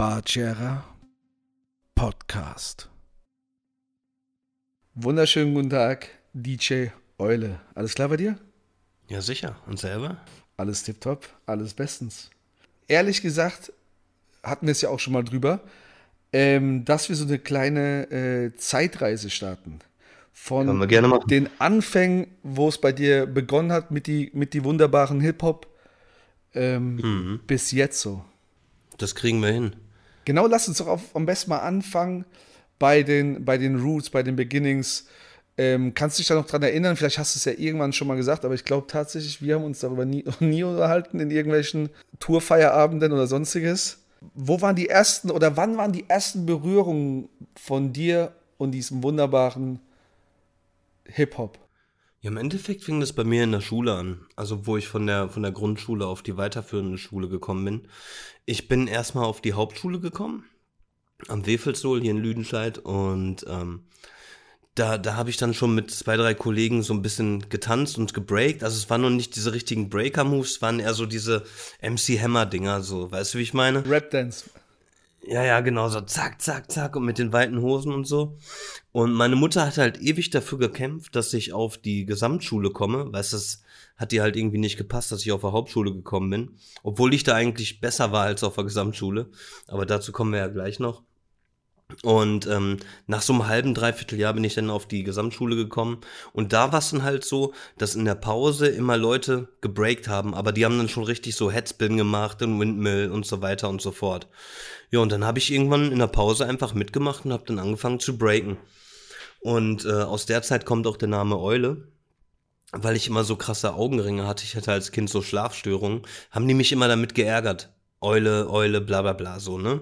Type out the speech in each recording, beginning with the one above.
Bargera Podcast. Wunderschönen guten Tag, DJ Eule. Alles klar bei dir? Ja, sicher. Und selber? Alles tipptopp, alles bestens. Ehrlich gesagt, hatten wir es ja auch schon mal drüber, ähm, dass wir so eine kleine äh, Zeitreise starten. Von den Anfängen, wo es bei dir begonnen hat mit die, mit die wunderbaren Hip-Hop, ähm, mhm. bis jetzt so. Das kriegen wir hin. Genau, lass uns doch auf, am besten mal anfangen bei den, bei den Roots, bei den Beginnings. Ähm, kannst du dich da noch dran erinnern? Vielleicht hast du es ja irgendwann schon mal gesagt, aber ich glaube tatsächlich, wir haben uns darüber nie, nie unterhalten in irgendwelchen Tourfeierabenden oder sonstiges. Wo waren die ersten oder wann waren die ersten Berührungen von dir und diesem wunderbaren Hip-Hop? Ja, im Endeffekt fing das bei mir in der Schule an. Also, wo ich von der, von der Grundschule auf die weiterführende Schule gekommen bin. Ich bin erstmal auf die Hauptschule gekommen, am Wefelsol hier in Lüdenscheid. Und ähm, da, da habe ich dann schon mit zwei, drei Kollegen so ein bisschen getanzt und gebreakt. Also, es waren noch nicht diese richtigen Breaker-Moves, es waren eher so diese MC-Hammer-Dinger, so. Weißt du, wie ich meine? Rap-Dance. Ja, ja, genau, so zack, zack, zack und mit den weiten Hosen und so. Und meine Mutter hat halt ewig dafür gekämpft, dass ich auf die Gesamtschule komme. Du, es hat dir halt irgendwie nicht gepasst, dass ich auf der Hauptschule gekommen bin. Obwohl ich da eigentlich besser war als auf der Gesamtschule. Aber dazu kommen wir ja gleich noch. Und ähm, nach so einem halben, dreiviertel Jahr bin ich dann auf die Gesamtschule gekommen. Und da war es dann halt so, dass in der Pause immer Leute gebreakt haben, aber die haben dann schon richtig so Headspin gemacht und Windmill und so weiter und so fort. Ja, und dann habe ich irgendwann in der Pause einfach mitgemacht und habe dann angefangen zu breaken. Und äh, aus der Zeit kommt auch der Name Eule. Weil ich immer so krasse Augenringe hatte, ich hatte als Kind so Schlafstörungen, haben die mich immer damit geärgert. Eule, Eule, bla bla bla, so, ne?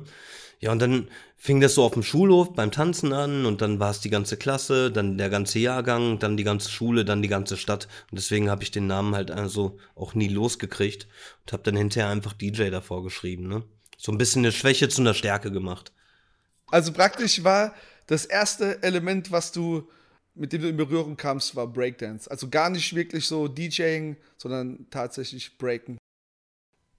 Ja, und dann fing das so auf dem Schulhof beim Tanzen an und dann war es die ganze Klasse, dann der ganze Jahrgang, dann die ganze Schule, dann die ganze Stadt. Und deswegen habe ich den Namen halt also auch nie losgekriegt und habe dann hinterher einfach DJ davor geschrieben, ne? So ein bisschen eine Schwäche zu einer Stärke gemacht. Also praktisch war das erste Element, was du mit dem du in Berührung kamst, war Breakdance. Also gar nicht wirklich so DJing, sondern tatsächlich Breaken.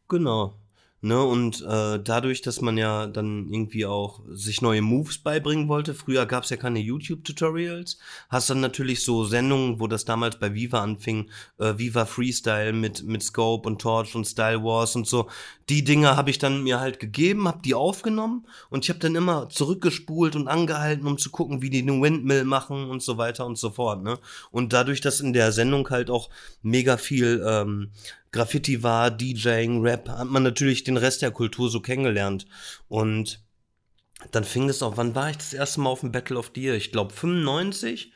Genau. Ne, und äh, dadurch, dass man ja dann irgendwie auch sich neue Moves beibringen wollte, früher gab es ja keine YouTube-Tutorials, hast dann natürlich so Sendungen, wo das damals bei Viva anfing, äh, Viva Freestyle mit, mit Scope und Torch und Style Wars und so. Die Dinger habe ich dann mir halt gegeben, habe die aufgenommen und ich habe dann immer zurückgespult und angehalten, um zu gucken, wie die eine Windmill machen und so weiter und so fort. Ne? Und dadurch, dass in der Sendung halt auch mega viel ähm, Graffiti war, DJing, Rap, hat man natürlich den Rest der Kultur so kennengelernt. Und dann fing es auch, wann war ich das erste Mal auf dem Battle of Deer? Ich glaube 95.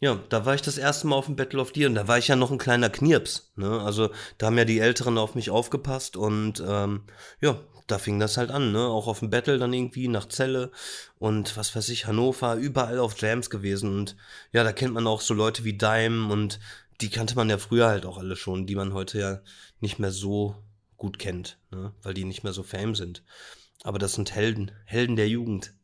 Ja, da war ich das erste Mal auf dem Battle of Deer und da war ich ja noch ein kleiner Knirps. Ne? Also da haben ja die Älteren auf mich aufgepasst und ähm, ja, da fing das halt an, ne? Auch auf dem Battle dann irgendwie nach Celle und was weiß ich, Hannover, überall auf Jams gewesen. Und ja, da kennt man auch so Leute wie Dime und die kannte man ja früher halt auch alle schon, die man heute ja nicht mehr so gut kennt, ne? weil die nicht mehr so fame sind. Aber das sind Helden, Helden der Jugend.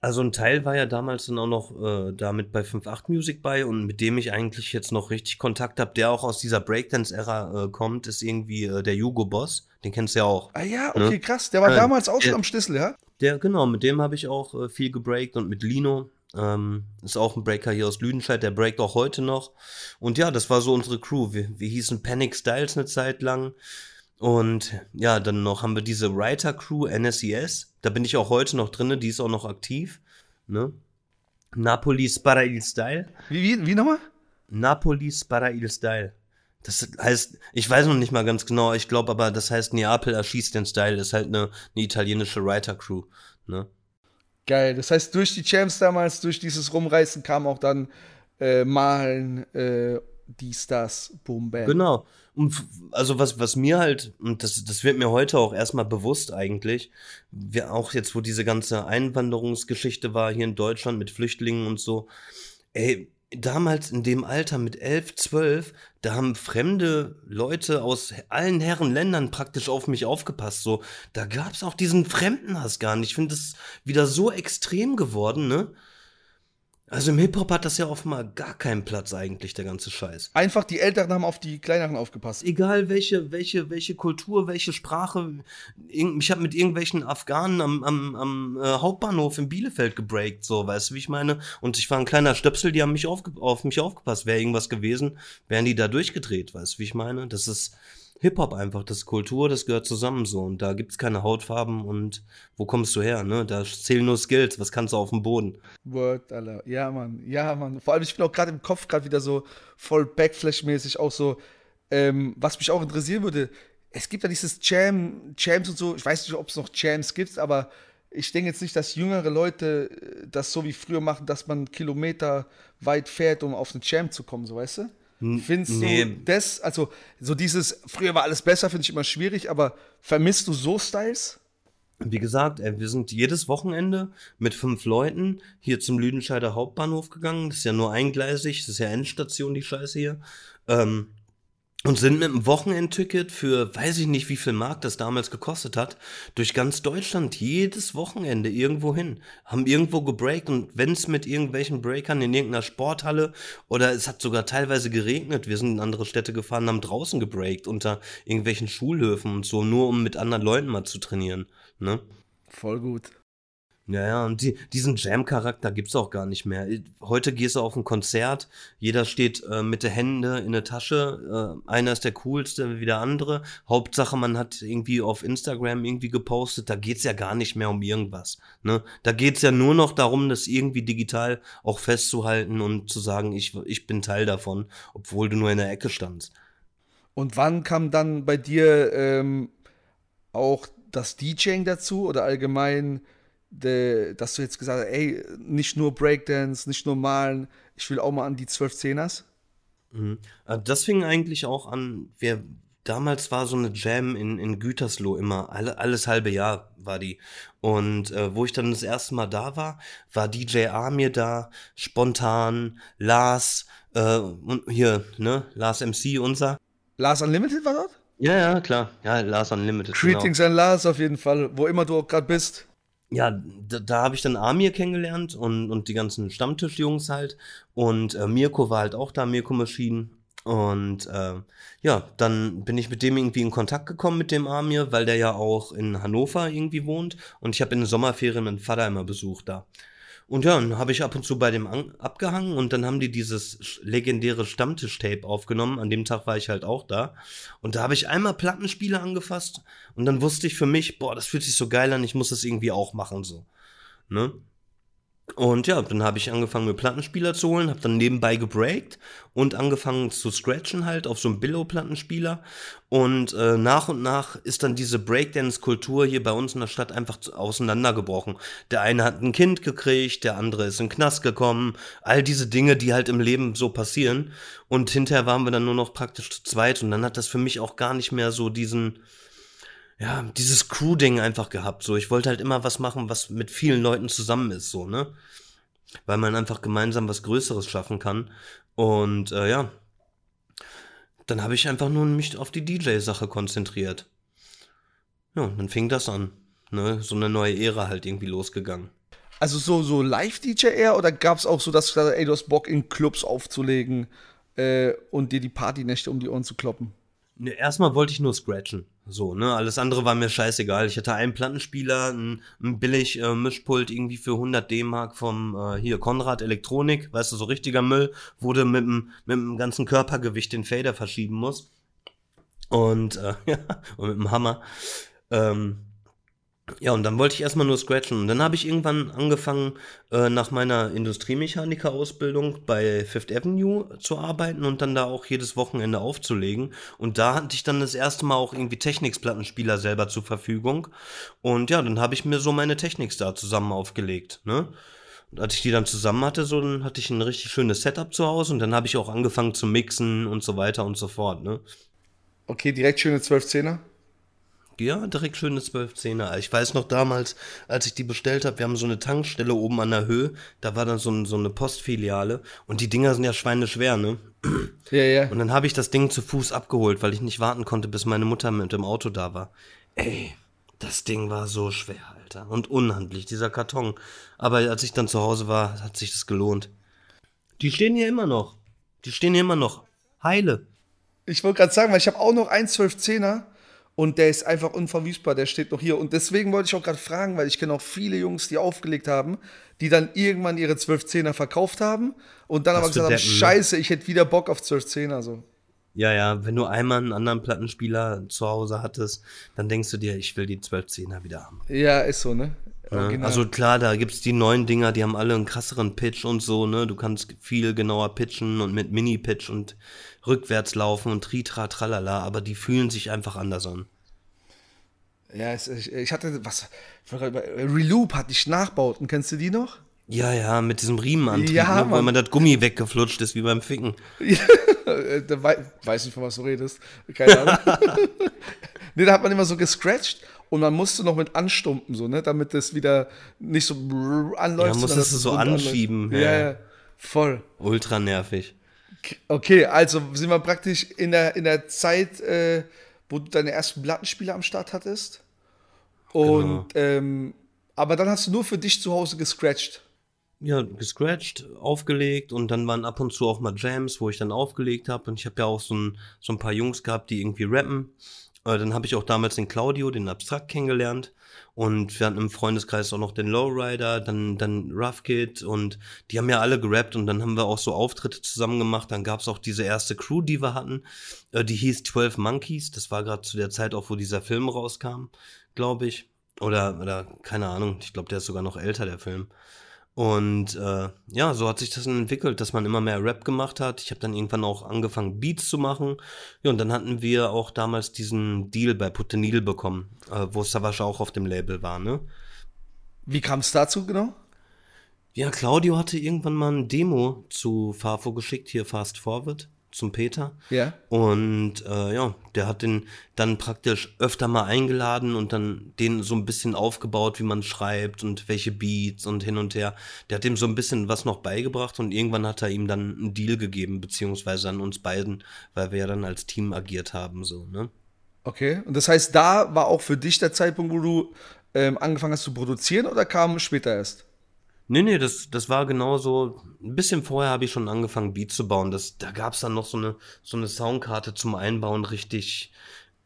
Also ein Teil war ja damals dann auch noch äh, damit bei 5.8 Music bei und mit dem ich eigentlich jetzt noch richtig Kontakt habe, der auch aus dieser Breakdance-Ära äh, kommt, ist irgendwie äh, der Hugo Boss. Den kennst du ja auch. Ah ja, okay, ne? krass. Der war äh, damals auch schon am Schlüssel, ja? Der, genau, mit dem habe ich auch äh, viel gebreakt und mit Lino. Ähm, ist auch ein Breaker hier aus Lüdenscheid, der breakt auch heute noch. Und ja, das war so unsere Crew. Wir, wir hießen Panic Styles eine Zeit lang. Und ja, dann noch haben wir diese Writer Crew, NSES. Da bin ich auch heute noch drin, die ist auch noch aktiv. Ne? Napoli Sparail Style. Wie, wie, wie nochmal? Napoli Sparail Style. Das heißt, ich weiß noch nicht mal ganz genau, ich glaube aber, das heißt Neapel erschießt den Style, ist halt eine, eine italienische Writer Crew. Ne? Geil. Das heißt, durch die Champs damals, durch dieses Rumreißen kam auch dann äh, Malen, äh, dies, das, boom, bam. Genau. Und also was, was mir halt, und das, das wird mir heute auch erstmal bewusst eigentlich, wir auch jetzt, wo diese ganze Einwanderungsgeschichte war hier in Deutschland mit Flüchtlingen und so, ey, damals in dem Alter mit elf, zwölf, da haben fremde Leute aus allen Herren Ländern praktisch auf mich aufgepasst. So, da gab's auch diesen Fremdenhass gar nicht. Ich finde das wieder so extrem geworden, ne? Also im Hip-Hop hat das ja offenbar gar keinen Platz eigentlich, der ganze Scheiß. Einfach die Älteren haben auf die Kleineren aufgepasst. Egal welche, welche, welche Kultur, welche Sprache. Ich habe mit irgendwelchen Afghanen am, am, am äh, Hauptbahnhof in Bielefeld gebreakt, so, weißt du, wie ich meine? Und ich war ein kleiner Stöpsel, die haben mich aufge auf mich aufgepasst. Wäre irgendwas gewesen, wären die da durchgedreht, weißt du, wie ich meine? Das ist Hip-Hop einfach, das ist Kultur, das gehört zusammen so. Und da gibt's keine Hautfarben und wo kommst du her, ne? Da zählen nur Skills, was kannst du auf dem Boden? Word, Alter. Ja, Mann, ja, Mann. Vor allem, ich bin auch gerade im Kopf gerade wieder so voll Backflash-mäßig auch so, ähm, was mich auch interessieren würde, es gibt ja dieses Jam, Jams und so, ich weiß nicht, ob es noch Jams gibt, aber ich denke jetzt nicht, dass jüngere Leute äh, das so wie früher machen, dass man Kilometer weit fährt, um auf eine Jam zu kommen, so weißt du? Findest nee. du das, also so dieses, früher war alles besser, finde ich immer schwierig, aber vermisst du so Styles? Wie gesagt, ey, wir sind jedes Wochenende mit fünf Leuten hier zum Lüdenscheider Hauptbahnhof gegangen. Das ist ja nur eingleisig, das ist ja Endstation, die Scheiße hier. Ähm, und sind mit einem Wochenendticket für, weiß ich nicht, wie viel Mark das damals gekostet hat, durch ganz Deutschland jedes Wochenende irgendwo hin. Haben irgendwo gebreakt und wenn es mit irgendwelchen Breakern in irgendeiner Sporthalle oder es hat sogar teilweise geregnet, wir sind in andere Städte gefahren, haben draußen gebreakt unter irgendwelchen Schulhöfen und so, nur um mit anderen Leuten mal zu trainieren. Ne? Voll gut. Ja, ja, und die, diesen Jam-Charakter gibt's auch gar nicht mehr. Heute gehst du auf ein Konzert, jeder steht äh, mit der Hände in der Tasche, äh, einer ist der coolste wie der andere. Hauptsache, man hat irgendwie auf Instagram irgendwie gepostet, da geht's ja gar nicht mehr um irgendwas. Ne? Da geht's ja nur noch darum, das irgendwie digital auch festzuhalten und zu sagen, ich, ich bin Teil davon, obwohl du nur in der Ecke standst. Und wann kam dann bei dir ähm, auch das DJing dazu oder allgemein de, dass du jetzt gesagt hast, ey, nicht nur Breakdance, nicht nur Malen, ich will auch mal an die 12 Zehners? Mhm. Äh, das fing eigentlich auch an, wir, damals war so eine Jam in, in Gütersloh immer, alle, alles halbe Jahr war die. Und äh, wo ich dann das erste Mal da war, war DJ Amir da, spontan, Lars, äh, und hier, ne, Lars MC, unser. Lars Unlimited war dort? Ja, ja, klar. Ja, Lars Unlimited. Greetings genau. an Lars auf jeden Fall, wo immer du auch gerade bist ja, da, da habe ich dann Amir kennengelernt und, und die ganzen Stammtischjungs halt. Und äh, Mirko war halt auch da, Mirko Maschinen. Und äh, ja, dann bin ich mit dem irgendwie in Kontakt gekommen mit dem Amir, weil der ja auch in Hannover irgendwie wohnt. Und ich habe in den Sommerferien meinen Vater immer besucht da. Und ja, dann habe ich ab und zu bei dem an, abgehangen und dann haben die dieses legendäre Stammtisch-Tape aufgenommen. An dem Tag war ich halt auch da. Und da habe ich einmal Plattenspiele angefasst und dann wusste ich für mich, boah, das fühlt sich so geil an, ich muss das irgendwie auch machen, so. Ne? Und ja, dann habe ich angefangen, mir Plattenspieler zu holen, habe dann nebenbei gebreakt und angefangen zu scratchen halt auf so einem Billow-Plattenspieler. Und äh, nach und nach ist dann diese Breakdance-Kultur hier bei uns in der Stadt einfach auseinandergebrochen. Der eine hat ein Kind gekriegt, der andere ist in den Knast gekommen. All diese Dinge, die halt im Leben so passieren. Und hinterher waren wir dann nur noch praktisch zu zweit. Und dann hat das für mich auch gar nicht mehr so diesen ja, dieses Crew-Ding einfach gehabt. So, ich wollte halt immer was machen, was mit vielen Leuten zusammen ist, so, ne? Weil man einfach gemeinsam was Größeres schaffen kann. Und äh, ja, dann habe ich einfach nur mich auf die DJ-Sache konzentriert. Ja, dann fing das an. Ne? So eine neue Ära halt irgendwie losgegangen. Also so, so Live-DJ eher oder gab es auch so, dass ey, du hast Bock in Clubs aufzulegen äh, und dir die Partynächte um die Ohren zu kloppen? Ne, erstmal wollte ich nur scratchen. So, ne, alles andere war mir scheißegal. Ich hatte einen Plattenspieler, ein, ein billig äh, Mischpult irgendwie für 100 D-Mark vom äh, hier Konrad Elektronik, weißt du, so richtiger Müll, wurde mit dem mit dem ganzen Körpergewicht den Fader verschieben muss. Und äh, ja, und mit dem Hammer. Ähm, ja, und dann wollte ich erstmal nur scratchen. Und dann habe ich irgendwann angefangen, äh, nach meiner Industriemechanika-Ausbildung bei Fifth Avenue zu arbeiten und dann da auch jedes Wochenende aufzulegen. Und da hatte ich dann das erste Mal auch irgendwie Technics-Plattenspieler selber zur Verfügung. Und ja, dann habe ich mir so meine Technics da zusammen aufgelegt, ne? Und als ich die dann zusammen hatte, so, dann hatte ich ein richtig schönes Setup zu Hause und dann habe ich auch angefangen zu mixen und so weiter und so fort, ne? Okay, direkt schöne 12 Zehner? Ja, direkt schöne 12 Zehner. Ich weiß noch damals, als ich die bestellt habe, wir haben so eine Tankstelle oben an der Höhe, da war dann so, ein, so eine Postfiliale und die Dinger sind ja schweineschwer, ne? Ja, ja. Und dann habe ich das Ding zu Fuß abgeholt, weil ich nicht warten konnte, bis meine Mutter mit dem Auto da war. Ey, Das Ding war so schwer, Alter. Und unhandlich, dieser Karton. Aber als ich dann zu Hause war, hat sich das gelohnt. Die stehen hier immer noch. Die stehen hier immer noch. Heile. Ich wollte gerade sagen, weil ich habe auch noch einen 12-10er und der ist einfach unverwüstbar, der steht noch hier. Und deswegen wollte ich auch gerade fragen, weil ich kenne auch viele Jungs, die aufgelegt haben, die dann irgendwann ihre 12-10er verkauft haben und dann Hast aber gesagt haben, ne? scheiße, ich hätte wieder Bock auf 12-10er. So. Ja, ja, wenn du einmal einen anderen Plattenspieler zu Hause hattest, dann denkst du dir, ich will die 1210er wieder haben. Ja, ist so, ne? Ne? Also klar, da gibt's die neuen Dinger, die haben alle einen krasseren Pitch und so, ne? Du kannst viel genauer pitchen und mit Mini-Pitch und rückwärts laufen und tritra tralala, aber die fühlen sich einfach anders an. ja, es, ich, ich hatte, was, Reloop hatte ich Nachbauten, kennst du die noch? Ja, ja, mit diesem Riemenantrieb, Ja, ne? weil man das Gummi weggeflutscht ist, wie beim Ficken. Äh, da wei weiß nicht, von was du redest. Keine Ahnung. nee, da hat man immer so gescratcht und man musste noch mit anstumpen, so, ne, damit das wieder nicht so anläuft. Ja, musstest du es so anschieben, Ja, ja. ja, voll. Ultra nervig. Okay, also sind wir praktisch in der, in der Zeit, äh, wo du deine ersten Plattenspieler am Start hattest. Und, ähm, aber dann hast du nur für dich zu Hause gescratcht. Ja, gescratcht, aufgelegt und dann waren ab und zu auch mal Jams, wo ich dann aufgelegt habe. Und ich habe ja auch so ein, so ein paar Jungs gehabt, die irgendwie rappen. Äh, dann habe ich auch damals den Claudio, den Abstrakt kennengelernt. Und wir hatten im Freundeskreis auch noch den Lowrider, dann, dann Rough Kid und die haben ja alle gerappt und dann haben wir auch so Auftritte zusammen gemacht. Dann gab's auch diese erste Crew, die wir hatten. Äh, die hieß 12 Monkeys. Das war gerade zu der Zeit auch, wo dieser Film rauskam, glaube ich. Oder, oder keine Ahnung, ich glaube, der ist sogar noch älter, der Film. Und äh, ja, so hat sich das dann entwickelt, dass man immer mehr Rap gemacht hat. Ich habe dann irgendwann auch angefangen, Beats zu machen. Ja, und dann hatten wir auch damals diesen Deal bei Put the Needle bekommen, äh, wo Savage auch auf dem Label war, ne? Wie kam es dazu genau? Ja, Claudio hatte irgendwann mal ein Demo zu Fafo geschickt, hier Fast Forward, zum Peter. Ja. Und äh, ja, der hat den dann praktisch öfter mal eingeladen und dann den so ein bisschen aufgebaut, wie man schreibt und welche Beats und hin und her. Der hat ihm so ein bisschen was noch beigebracht und irgendwann hat er ihm dann einen Deal gegeben, beziehungsweise an uns beiden, weil wir ja dann als Team agiert haben, so, ne? Okay. Und das heißt, da war auch für dich der Zeitpunkt, wo du ähm, angefangen hast zu produzieren oder kam später erst? Nee, nee, das, das war genauso. Ein bisschen vorher habe ich schon angefangen, Beats zu bauen. Das, da gab's dann noch so eine, so eine Soundkarte zum Einbauen richtig.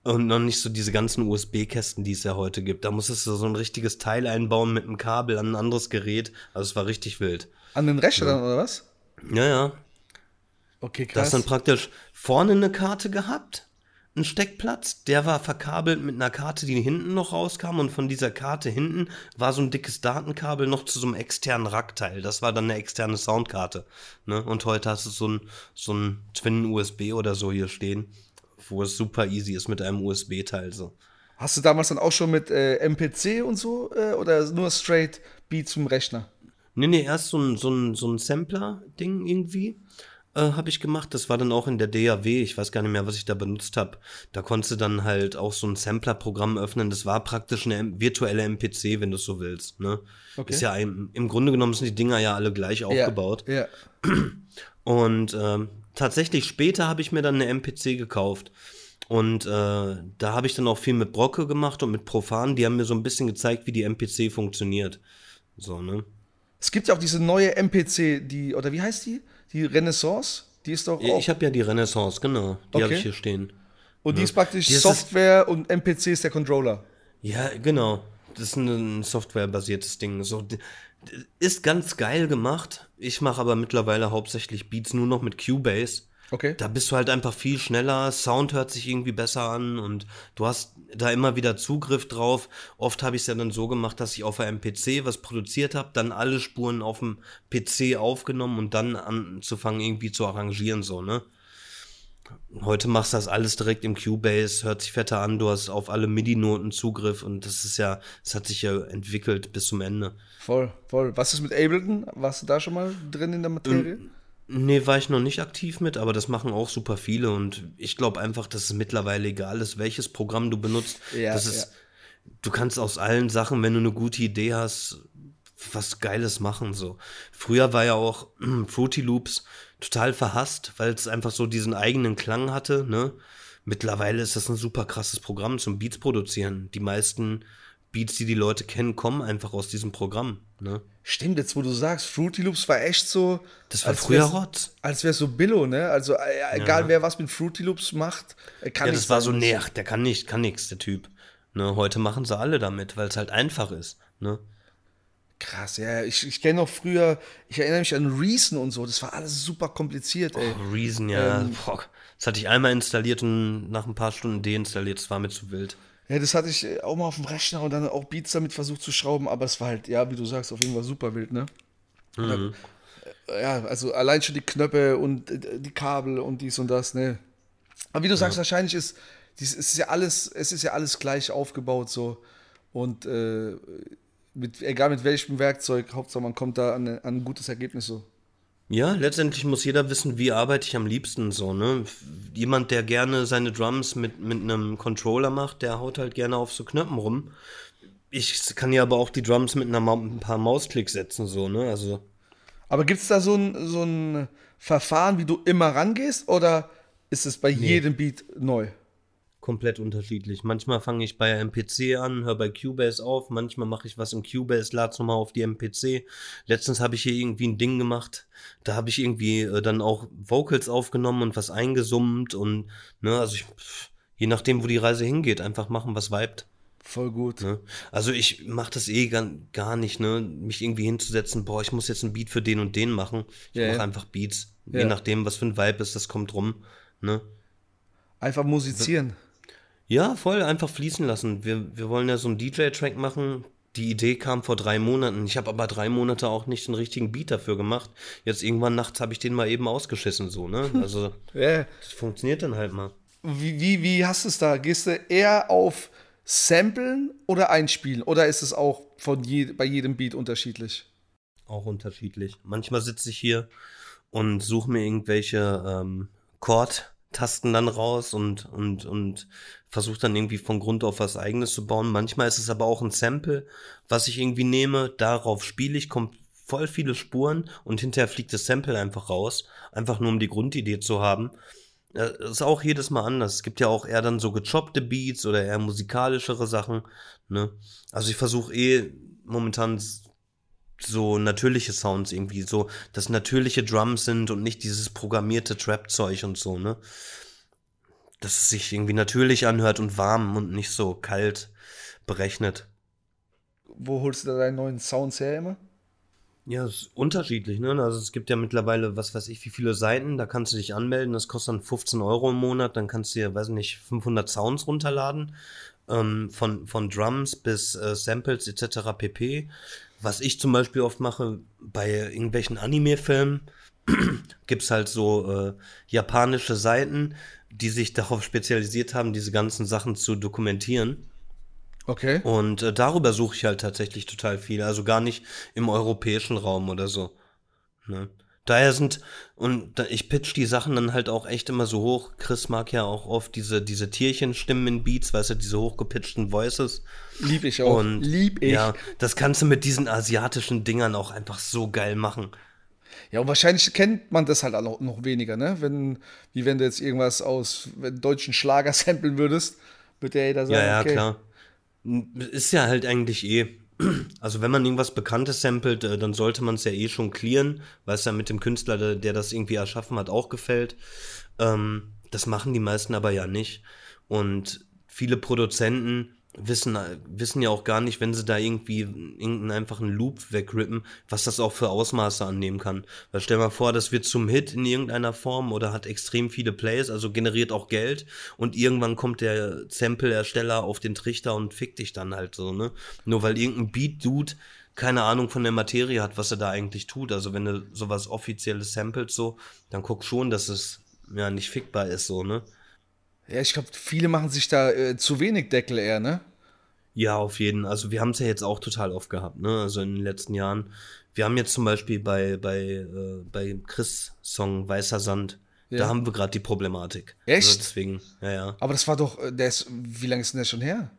Und noch nicht so diese ganzen USB-Kästen, die es ja heute gibt. Da musstest du so ein richtiges Teil einbauen mit einem Kabel an ein anderes Gerät. Also es war richtig wild. An den Rechner dann, oder was? Ja, ja. Okay, Da krass. hast dann praktisch vorne eine Karte gehabt, einen Steckplatz, der war verkabelt mit einer Karte, die hinten noch rauskam und von dieser Karte hinten war so ein dickes Datenkabel noch zu so einem externen Rackteil. Das war dann eine externe Soundkarte. Ne? Und heute hast du so ein, so ein Twin USB oder so hier stehen, wo es super easy ist mit einem USB-Teil so. Hast du damals dann auch schon mit äh, MPC und so äh, oder nur straight Beat zum Rechner? Nee, nee, erst so ein, so ein, so ein Sampler-Ding irgendwie äh, habe ich gemacht. Das war dann auch in der DAW. Ich weiß gar nicht mehr, was ich da benutzt habe. Da konntest du dann halt auch so ein Sampler-Programm öffnen. Das war praktisch eine virtuelle MPC, wenn du es so willst. Ne? Okay. Ist ja im, im Grunde genommen sind die Dinger ja alle gleich aufgebaut. Ja. ja. Und ähm, tatsächlich später habe ich mir dann eine MPC gekauft. Und äh, da habe ich dann auch viel mit Brocke gemacht und mit Profan. Die haben mir so ein bisschen gezeigt, wie die MPC funktioniert. So, ne? Es gibt ja auch diese neue MPC, die, oder wie heißt die? Die Renaissance? Die ist doch Ja, auch. Ich habe ja die Renaissance, genau. Die Okay. habe ich hier stehen. und die ist praktisch Die ist- Software und MPC ist der Controller. Ja, genau. Das ist ein softwarebasiertes Ding. So, ist ganz geil gemacht. Ich mache aber mittlerweile hauptsächlich Beats nur noch mit Cubase. Okay. Da bist du halt einfach viel schneller, Sound hört sich irgendwie besser an und du hast da immer wieder Zugriff drauf. Oft habe ich es ja dann so gemacht, dass ich auf einem PC was produziert habe, dann alle Spuren auf dem PC aufgenommen und dann anzufangen irgendwie zu arrangieren, so, ne? Heute machst du das alles direkt im Cubase, hört sich fetter an, du hast auf alle MIDI-Noten Zugriff und das ist ja, es hat sich ja entwickelt bis zum Ende. Voll, voll. Was ist mit Ableton? Warst du da schon mal drin in der Materie? Nee, war ich noch nicht aktiv mit, aber das machen auch super viele und ich glaube einfach, dass es mittlerweile egal ist, welches Programm du benutzt. Ja, das ist, du kannst aus allen Sachen, wenn du eine gute Idee hast, was Geiles machen, so. Früher war ja auch Fruity Loops total verhasst, weil es einfach so diesen eigenen Klang hatte, ne? Mittlerweile ist das ein super krasses Programm zum Beats produzieren. Die meisten Beats, die die Leute kennen, kommen einfach aus diesem Programm. Ne? Stimmt, jetzt wo du sagst, Fruity Loops war echt so. Das war früher Rotz. Als wäre so Billo, ne? Also äh, egal Ja. wer was mit Fruity Loops macht, er kann Ja, nicht das war so, nee, ach, der kann nicht, kann nix, der Typ. Ne, heute machen sie alle damit, weil es halt einfach ist. Ne? Krass, ja. Ich, ich kenne noch früher, ich erinnere mich an Reason und so, das war alles super kompliziert, ey. Oh, Reason, ja. Ähm. das hatte ich einmal installiert und nach ein paar Stunden deinstalliert. Das war mir zu wild. Ja, das hatte ich äh, auch mal auf dem Rechner und dann auch Beats damit versucht zu schrauben, aber es war halt, ja, wie du sagst, auf jeden Fall super wild, ne? Und dann, äh, ja, also allein schon die Knöpfe und äh, die Kabel und dies und das, ne? Aber wie du sagst, wahrscheinlich ist, dies, es ist ja alles, es ist ja alles gleich aufgebaut so und äh, mit, egal mit welchem Werkzeug, Hauptsache man kommt da an, an ein gutes Ergebnis so. Ja, letztendlich muss jeder wissen, wie arbeite ich am liebsten so, ne? Jemand, der gerne seine Drums mit, mit einem Controller macht, der haut halt gerne auf so Knöpfen rum. Ich kann ja aber auch die Drums mit einer, Mau- ein paar Mausklicks setzen, so, ne? Also, Aber gibt es da so ein, so ein Verfahren, wie du immer rangehst oder ist es bei jedem Beat neu? Komplett unterschiedlich. Manchmal fange ich bei MPC an, höre bei Cubase auf, manchmal mache ich was im Cubase, lade es nochmal auf die MPC. Letztens habe ich hier irgendwie ein Ding gemacht, da habe ich irgendwie äh, dann auch Vocals aufgenommen und was eingesummt und, ne, also ich, pff, je nachdem, wo die Reise hingeht, einfach machen, was vibet. Voll gut. Ne? Also ich mache das eh gar, gar nicht, ne, mich irgendwie hinzusetzen, boah, ich muss jetzt ein Beat für den und den machen. Ich Ja, mache einfach Beats. Ja. Je nachdem, was für ein Vibe ist, das kommt rum, ne. Einfach musizieren. Ja, voll, einfach fließen lassen. Wir, wir wollen ja so einen DJ-Track machen. Die Idee kam vor drei Monaten. Ich habe aber drei Monate auch nicht den richtigen Beat dafür gemacht. Jetzt irgendwann nachts habe ich den mal eben ausgeschissen, so, ne? Also, Ja. das funktioniert dann halt mal. Wie, wie, wie hast du es da? Gehst du eher auf Samplen oder Einspielen? Oder ist es auch von je, bei jedem Beat unterschiedlich? Auch unterschiedlich. Manchmal sitze ich hier und suche mir irgendwelche ähm, Chord-Tasten dann raus und, und, und versuche dann irgendwie von Grund auf was eigenes zu bauen. Manchmal ist es aber auch ein Sample, was ich irgendwie nehme, darauf spiele ich, kommt voll viele Spuren und hinterher fliegt das Sample einfach raus, einfach nur um die Grundidee zu haben. Äh, ist auch jedes Mal anders. Es gibt ja auch eher dann so gechoppte Beats oder eher musikalischere Sachen. Ne? Also ich versuche eh momentan so natürliche Sounds irgendwie, so, dass natürliche Drums sind und nicht dieses programmierte Trap-Zeug und so, ne? Dass es sich irgendwie natürlich anhört und warm und nicht so kalt berechnet. Wo holst du da deinen neuen Sounds her immer? Ja, es ist unterschiedlich, ne? Also es gibt ja mittlerweile, was weiß ich, wie viele Seiten, da kannst du dich anmelden, das kostet dann 15 Euro im Monat, dann kannst du dir, weiß nicht, 500 Sounds runterladen, ähm, von, von Drums bis äh, Samples etc. pp. Was ich zum Beispiel oft mache, bei irgendwelchen Anime-Filmen gibt's halt so äh, japanische Seiten, die sich darauf spezialisiert haben, diese ganzen Sachen zu dokumentieren. Okay. Und äh, darüber suche ich halt tatsächlich total viel. Also gar nicht im europäischen Raum oder so. Ne? Daher sind, und ich pitch die Sachen dann halt auch echt immer so hoch. Chris mag ja auch oft diese, diese Tierchenstimmen in Beats, weißt du, diese hochgepitchten Voices. Lieb ich auch. Und Lieb ich. Ja, das kannst du mit diesen asiatischen Dingern auch einfach so geil machen. Ja, und wahrscheinlich kennt man das halt auch noch, weniger, ne? Wenn, wie wenn du jetzt irgendwas aus wenn deutschen Schlager samplen würdest, würde ja jeder sagen, Ja, ja, okay. klar. Ist ja halt eigentlich eh. Also wenn man irgendwas Bekanntes samplet, äh, dann sollte man es ja eh schon clearen, weil es ja mit dem Künstler, der, der das irgendwie erschaffen hat, auch gefällt. Ähm, das machen die meisten aber ja nicht. Und viele Produzenten wissen, wissen ja auch gar nicht, wenn sie da irgendwie irgendeinen einfachen Loop wegrippen, was das auch für Ausmaße annehmen kann. Weil stell mal vor, das wird zum Hit in irgendeiner Form oder hat extrem viele Plays, also generiert auch Geld und irgendwann kommt der Sample-Ersteller auf den Trichter und fickt dich dann halt so, ne? Nur weil irgendein Beat-Dude keine Ahnung von der Materie hat, was er da eigentlich tut. Also wenn du sowas offizielles samples so, dann guck schon, dass es ja nicht fickbar ist so, ne? Ja, ich glaube, viele machen sich da äh, zu wenig Deckel eher, ne? Ja, auf jeden. Also wir haben es ja jetzt auch total oft gehabt, ne? Also in den letzten Jahren. Wir haben jetzt zum Beispiel bei, bei, äh, bei Chris Song Weißer Sand, Ja. da haben wir gerade die Problematik. Echt? Also deswegen, ja, ja. Aber das war doch, äh, der ist, wie lange ist denn der schon her?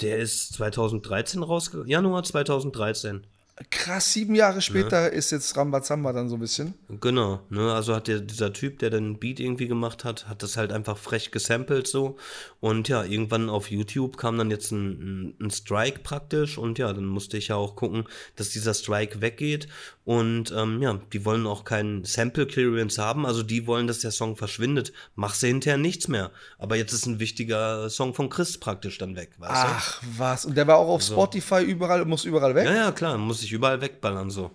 Der ist 2013 rausgekommen. Januar 2013. Krass, sieben Jahre später ne? ist jetzt Rambazamba dann so ein bisschen. Genau, ne? Also hat der, dieser Typ, der den Beat irgendwie gemacht hat, hat das halt einfach frech gesampelt so. Und ja, irgendwann auf YouTube kam dann jetzt ein, ein, ein Strike praktisch und ja, dann musste ich ja auch gucken, dass dieser Strike weggeht. Und ähm, ja, die wollen auch keinen Sample Clearance haben, also die wollen, dass der Song verschwindet. Machst du hinterher nichts mehr. Aber jetzt ist ein wichtiger Song von Chris praktisch dann weg, weißt Ach, du? was? Und der war auch auf also, Spotify überall, muss überall weg? Ja, ja, klar, muss ich überall wegballern so.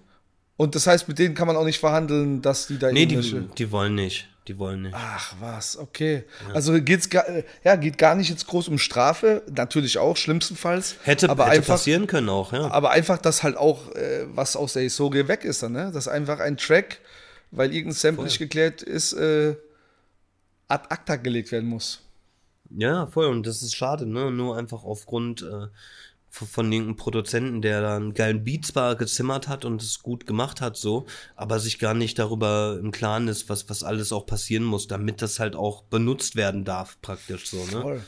Und das heißt, mit denen kann man auch nicht verhandeln, dass die da Nee, die, die wollen nicht. Die wollen nicht. Ach was, okay. Ja. Also geht's gar, ja, geht gar nicht jetzt groß um Strafe, natürlich auch, schlimmstenfalls. Hätte, aber hätte einfach, passieren können auch, ja. Aber einfach, dass halt auch äh, was aus der Historie weg ist dann, ne? Dass einfach ein Track, weil irgendein Sample voll. nicht geklärt ist, äh, ad acta gelegt werden muss. Ja, voll. Und das ist schade, ne? Nur einfach aufgrund äh, von irgendeinem Produzenten, der da einen geilen Beat zwar gezimmert hat und es gut gemacht hat, so, aber sich gar nicht darüber im Klaren ist, was, was alles auch passieren muss, damit das halt auch benutzt werden darf, praktisch so, ne? Voll.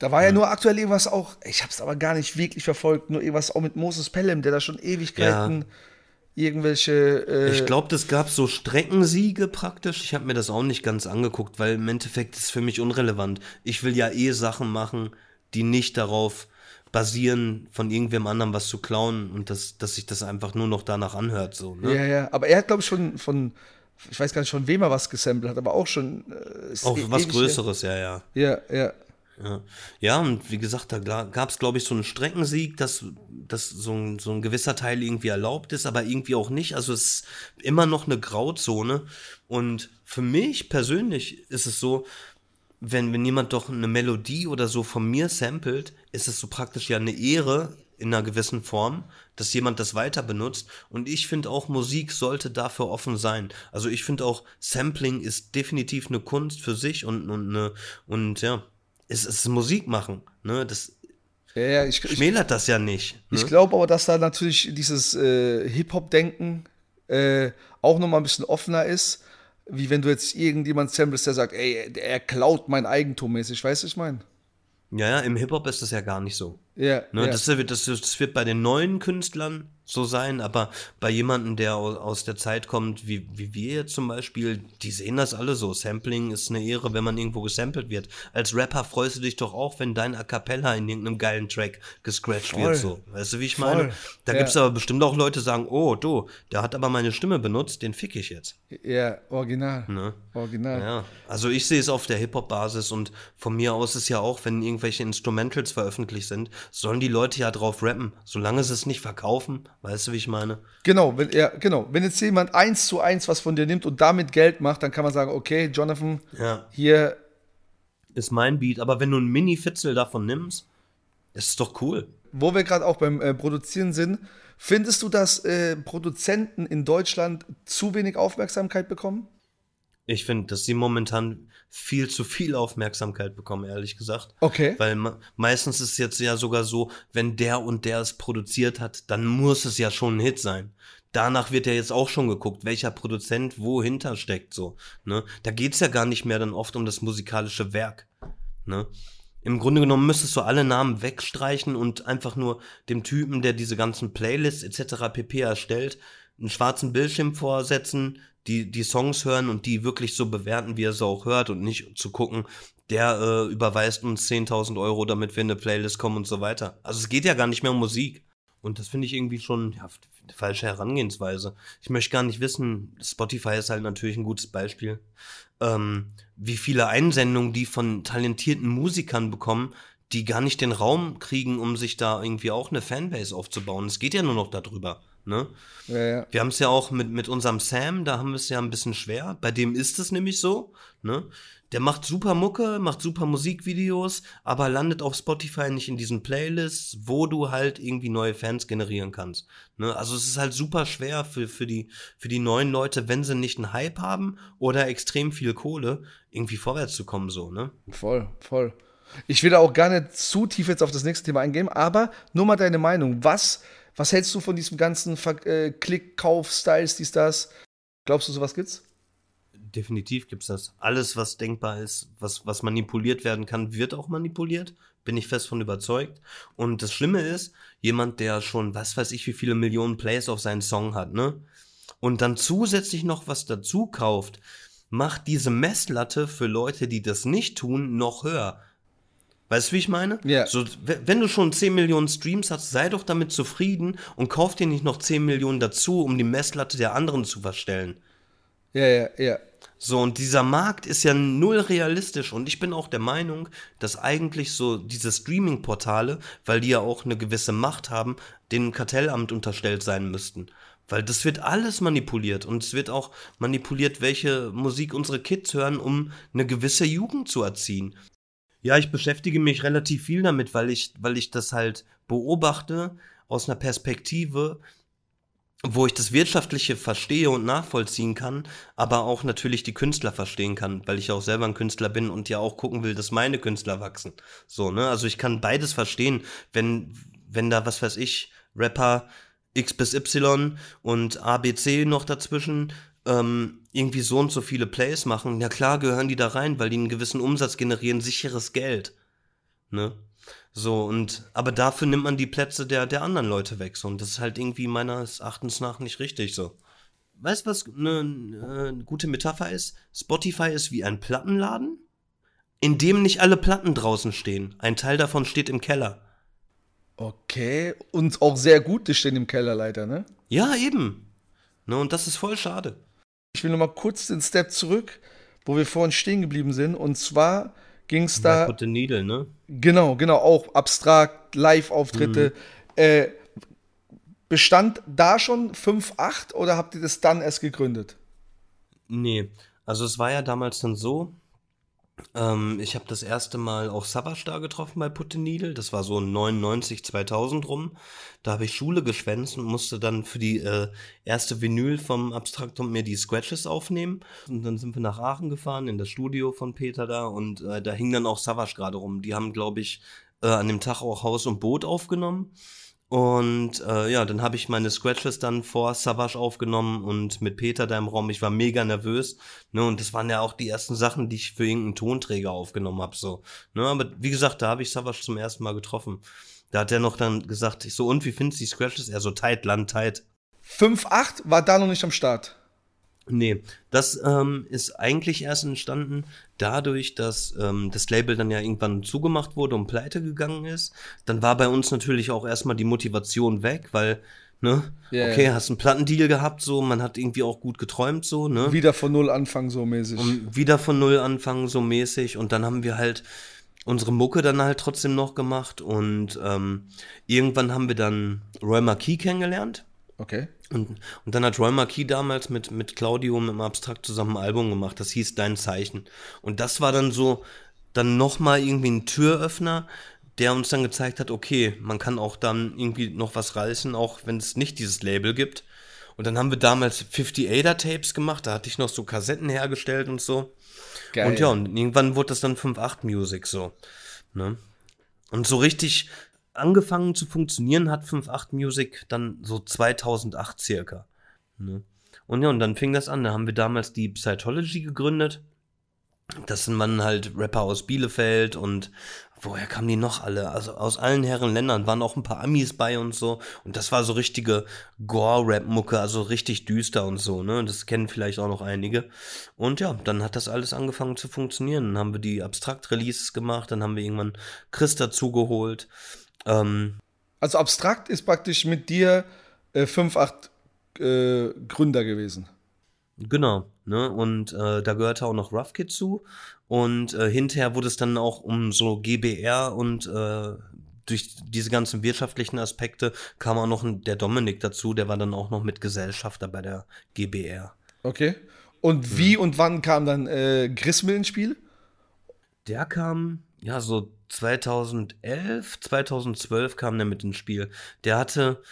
Da war ja, ja nur aktuell irgendwas auch, ich hab's aber gar nicht wirklich verfolgt, nur irgendwas auch mit Moses Pelham, der da schon Ewigkeiten ja. irgendwelche. Äh ich glaube, das gab so Streckensiege praktisch. Ich habe mir das auch nicht ganz angeguckt, weil im Endeffekt ist es für mich unrelevant. Ich will ja eh Sachen machen, die nicht darauf basieren, von irgendwem anderem was zu klauen und das, dass sich das einfach nur noch danach anhört. So, ne? Ja, ja. Aber er hat, glaube ich, schon von, ich weiß gar nicht, von wem er was gesampelt hat, aber auch schon. Äh, auch e was Größeres, ja, ja. Ja, ja. Ja. ja, und wie gesagt, da gab es, glaube ich, so einen Streckensieg, dass, dass so, ein, so ein gewisser Teil irgendwie erlaubt ist, aber irgendwie auch nicht. Also es ist immer noch eine Grauzone. Und für mich persönlich ist es so, wenn, wenn jemand doch eine Melodie oder so von mir samplet, ist es so praktisch ja eine Ehre in einer gewissen Form, dass jemand das weiter benutzt. Und ich finde auch, Musik sollte dafür offen sein. Also ich finde auch, Sampling ist definitiv eine Kunst für sich und, und, eine, und ja, es ist Musik machen. Ne? Das ja, ja, ich, schmälert ich, das ja nicht. Ne? Ich glaube aber, dass da natürlich dieses äh, Hip-Hop-Denken äh, auch nochmal ein bisschen offener ist wie wenn du jetzt irgendjemand samplest, der sagt, ey, er klaut mein Eigentum mäßig, weißt du, ich meine? Ja, ja, im Hip-Hop ist das ja gar nicht so. Ja. Ne, ja. Das, das, das, wird bei den neuen Künstlern so sein, aber bei jemandem, der aus der Zeit kommt, wie, wie wir jetzt zum Beispiel, die sehen das alle so. Sampling ist eine Ehre, wenn man irgendwo gesampelt wird. Als Rapper freust du dich doch auch, wenn dein A Cappella in irgendeinem geilen Track gescratcht Voll. wird, so. Weißt du, wie ich Voll. meine? Da ja. gibt's aber bestimmt auch Leute, die sagen, oh, du, der hat aber meine Stimme benutzt, den fick ich jetzt. Ja, original. Ne? Original. Ja. Also ich sehe es auf der Hip-Hop-Basis und von mir aus ist ja auch, wenn irgendwelche Instrumentals veröffentlicht sind, sollen die Leute ja drauf rappen. Solange sie es nicht verkaufen, Weißt du, wie ich meine? Genau, wenn, ja, genau. wenn jetzt jemand eins zu eins was von dir nimmt und damit Geld macht, dann kann man sagen, okay, Jonathan, ja. hier ist mein Beat. Aber wenn du ein Mini-Fitzel davon nimmst, ist es doch cool. Wo wir gerade auch beim äh, Produzieren sind, findest du, dass äh, Produzenten in Deutschland zu wenig Aufmerksamkeit bekommen? Ich finde, dass sie momentan viel zu viel Aufmerksamkeit bekommen, ehrlich gesagt. Okay. Weil meistens ist es jetzt ja sogar so, wenn der und der es produziert hat, dann muss es ja schon ein Hit sein. Danach wird ja jetzt auch schon geguckt, welcher Produzent wo hinter steckt, so. Ne? Da geht's ja gar nicht mehr dann oft um das musikalische Werk. Ne? Im Grunde genommen müsstest du alle Namen wegstreichen und einfach nur dem Typen, der diese ganzen Playlists etc. pp. erstellt, einen schwarzen Bildschirm vorsetzen, die, die Songs hören und die wirklich so bewerten, wie er sie auch hört und nicht zu gucken, der äh, überweist uns 10.000 Euro, damit wir in eine Playlist kommen und so weiter. Also es geht ja gar nicht mehr um Musik. Und das finde ich irgendwie schon ja, falsche Herangehensweise. Ich möchte gar nicht wissen, Spotify ist halt natürlich ein gutes Beispiel, ähm, wie viele Einsendungen die von talentierten Musikern bekommen, die gar nicht den Raum kriegen, um sich da irgendwie auch eine Fanbase aufzubauen. Es geht ja nur noch darüber. Ne? Ja, ja. Wir haben es ja auch mit, mit unserem Sam, da haben wir es ja ein bisschen schwer. Bei dem ist es nämlich so. Ne? Der macht super Mucke, macht super Musikvideos, aber landet auf Spotify nicht in diesen Playlists, wo du halt irgendwie neue Fans generieren kannst. Ne? Also es ist halt super schwer für, für, die, für die neuen Leute, wenn sie nicht einen Hype haben oder extrem viel Kohle, irgendwie vorwärts zu kommen, so, ne? Voll, voll. Ich will da auch gar nicht zu tief jetzt auf das nächste Thema eingehen, aber nur mal deine Meinung. Was was hältst du von diesem ganzen Ver äh, Klick-Kauf-Styles, dies, das? Glaubst du, sowas gibt's? Definitiv gibt's das. Alles, was denkbar ist, was, was manipuliert werden kann, wird auch manipuliert. bin ich fest von überzeugt. Und das Schlimme ist, jemand, der schon, was weiß ich, wie viele Millionen Plays auf seinen Song hat, ne? Und dann zusätzlich noch was dazu kauft, macht diese Messlatte für Leute, die das nicht tun, noch höher. Weißt du, wie ich meine? Ja. So, wenn du schon 10 Millionen Streams hast, sei doch damit zufrieden und kauf dir nicht noch 10 Millionen dazu, um die Messlatte der anderen zu verstellen. Ja, ja, ja. So, und dieser Markt ist ja null realistisch. Und ich bin auch der Meinung, dass eigentlich so diese Streaming-Portale, weil die ja auch eine gewisse Macht haben, dem Kartellamt unterstellt sein müssten. Weil das wird alles manipuliert. Und es wird auch manipuliert, welche Musik unsere Kids hören, um eine gewisse Jugend zu erziehen. Ja, ich beschäftige mich relativ viel damit, weil ich, weil ich das halt beobachte aus einer Perspektive, wo ich das Wirtschaftliche verstehe und nachvollziehen kann, aber auch natürlich die Künstler verstehen kann, weil ich auch selber ein Künstler bin und ja auch gucken will, dass meine Künstler wachsen. So, ne? Also ich kann beides verstehen, wenn, wenn da, was weiß ich, Rapper X bis Y und ABC noch dazwischen ähm, irgendwie so und so viele Plays machen, ja klar gehören die da rein, weil die einen gewissen Umsatz generieren, sicheres Geld. Ne? So, und, aber dafür nimmt man die Plätze der, der anderen Leute weg. So, und das ist halt irgendwie meines Erachtens nach nicht richtig so. Weißt du, was eine ne gute Metapher ist? Spotify ist wie ein Plattenladen, in dem nicht alle Platten draußen stehen. Ein Teil davon steht im Keller. Okay, und auch sehr gute stehen im Keller leider, ne? Ja, eben. Ne, und das ist voll schade. Ich will noch mal kurz den Step zurück, wo wir vorhin stehen geblieben sind. Und zwar ging es da. Put the Needle, ne? Genau, genau, auch abstrakt, Live-Auftritte. Mhm. Äh, bestand da schon 5.8 oder habt ihr das dann erst gegründet? Nee, also es war ja damals dann so, ähm, ich habe das erste Mal auch da getroffen bei Put the Needle. Das war so 99, 2000 rum. Da habe ich Schule geschwänzt und musste dann für die äh, erste Vinyl vom Abstraktum mir die Scratches aufnehmen. Und dann sind wir nach Aachen gefahren, in das Studio von Peter da. Und äh, da hing dann auch Savage gerade rum. Die haben, glaube ich, äh, an dem Tag auch Haus und Boot aufgenommen. Und äh, ja, dann habe ich meine Scratches dann vor Savage aufgenommen und mit Peter da im Raum. Ich war mega nervös. Ne, und das waren ja auch die ersten Sachen, die ich für irgendeinen Tonträger aufgenommen habe. So. Ne, aber wie gesagt, da habe ich Savage zum ersten Mal getroffen. Da hat er noch dann gesagt, ich so, und wie findest du die Scratches? Er so, tight, land, tight. 5.8 war da noch nicht am Start. Nee, das ähm, ist eigentlich erst entstanden dadurch, dass ähm, das Label dann ja irgendwann zugemacht wurde und pleite gegangen ist. Dann war bei uns natürlich auch erstmal die Motivation weg, weil, ne, yeah. okay, hast einen Plattendeal gehabt, so, man hat irgendwie auch gut geträumt, so, ne. Wieder von Null anfangen, so mäßig. Und wieder von Null anfangen, so mäßig. Und dann haben wir halt unsere Mucke dann halt trotzdem noch gemacht und ähm, irgendwann haben wir dann Roy Marquis kennengelernt. Okay. Und, und dann hat Roy Marquis damals mit, mit Claudio dem Abstrakt zusammen ein Album gemacht, das hieß Dein Zeichen. Und das war dann so, dann nochmal irgendwie ein Türöffner, der uns dann gezeigt hat, okay, man kann auch dann irgendwie noch was reißen, auch wenn es nicht dieses Label gibt. Und dann haben wir damals 58er Tapes gemacht, da hatte ich noch so Kassetten hergestellt und so. Geil. Und ja, und irgendwann wurde das dann 5.8 Music so. Ne? Und so richtig angefangen zu funktionieren hat 5.8 Music dann so 2008 circa. Ne? Und ja, und dann fing das an. Da haben wir damals die Psychology gegründet. Das sind man halt Rapper aus Bielefeld und woher kamen die noch alle? Also aus allen Herren Ländern waren auch ein paar Amis bei und so. Und das war so richtige Gore-Rap-Mucke, also richtig düster und so, ne? Das kennen vielleicht auch noch einige. Und ja, dann hat das alles angefangen zu funktionieren. Dann haben wir die Abstrakt-Releases gemacht, dann haben wir irgendwann Chris dazugeholt. Ähm, also abstrakt ist praktisch mit dir äh, 5-8 äh, Gründer gewesen. Genau, ne? Und äh, da gehörte auch noch Rough Kid zu. Und äh, hinterher wurde es dann auch um so GBR und äh, durch diese ganzen wirtschaftlichen Aspekte kam auch noch der Dominik dazu, der war dann auch noch mit Gesellschafter bei der GBR. Okay. Und wie hm. und wann kam dann äh, Grismel ins Spiel? Der kam, ja, so 2011, 2012 kam der mit ins Spiel. Der hatte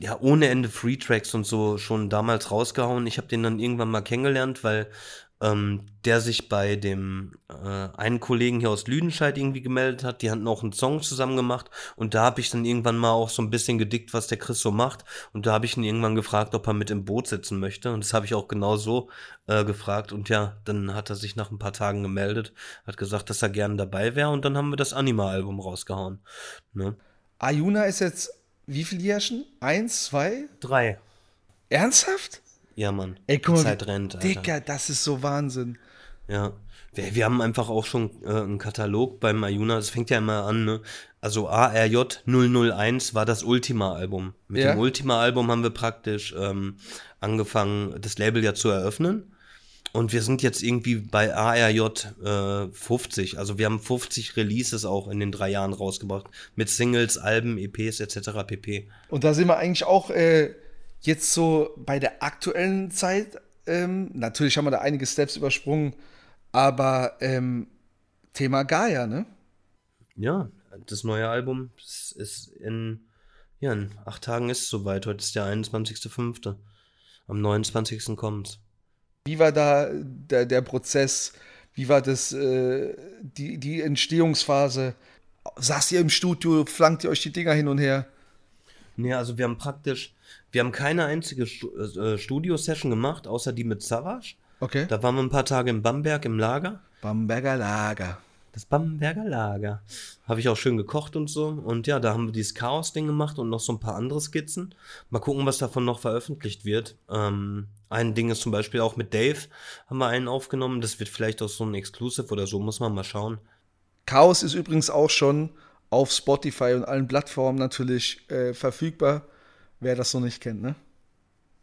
ja ohne Ende Free Tracks und so schon damals rausgehauen. Ich habe den dann irgendwann mal kennengelernt, weil ähm, der sich bei dem äh, einen Kollegen hier aus Lüdenscheid irgendwie gemeldet hat. Die hatten auch einen Song zusammen gemacht und da habe ich dann irgendwann mal auch so ein bisschen gedickt, was der Chris so macht. Und da habe ich ihn irgendwann gefragt, ob er mit im Boot sitzen möchte. Und das habe ich auch genau so äh, gefragt. Und ja, dann hat er sich nach ein paar Tagen gemeldet, hat gesagt, dass er gerne dabei wäre. Und dann haben wir das Anima-Album rausgehauen. Ne? Ayuna ist jetzt wie viele Jährchen? Eins, zwei? Drei. Ernsthaft? Ja, Mann. Ey, guck mal, Zeit rennt, Alter. Dicker, das ist so Wahnsinn. Ja. Wir, wir haben einfach auch schon äh, einen Katalog beim Ayuna, das fängt ja immer an, ne? Also ARJ 001 war das Ultima-Album. Mit Ja. dem Ultima-Album haben wir praktisch ähm, angefangen, das Label ja zu eröffnen. Und wir sind jetzt irgendwie bei ARJ äh, 50. Also wir haben 50 Releases auch in den drei Jahren rausgebracht. Mit Singles, Alben, EPs etc. pp. Und da sind wir eigentlich auch äh, jetzt so bei der aktuellen Zeit. Ähm, natürlich haben wir da einige Steps übersprungen, aber ähm, Thema Gaia, ne? Ja, das neue Album ist, ist in, ja, in acht Tagen ist es soweit. Heute ist der 21.05. Am 29. kommt's. Wie war da der, der Prozess? Wie war das, äh, die, die Entstehungsphase? Saßt ihr im Studio, flankt ihr euch die Dinger hin und her? Nee, also wir haben praktisch, wir haben keine einzige Stu äh, Studio-Session gemacht, außer die mit Savage. Okay. Da waren wir ein paar Tage in Bamberg im Lager. Bamberger Lager. Das Bamberger Lager. Habe ich auch schön gekocht und so. Und ja, da haben wir dieses Chaos-Ding gemacht und noch so ein paar andere Skizzen. Mal gucken, was davon noch veröffentlicht wird. Ähm, ein Ding ist zum Beispiel auch mit Dave, haben wir einen aufgenommen. Das wird vielleicht auch so ein Exclusive oder so, muss man mal schauen. Chaos ist übrigens auch schon auf Spotify und allen Plattformen natürlich äh, verfügbar. Wer das noch nicht kennt, ne?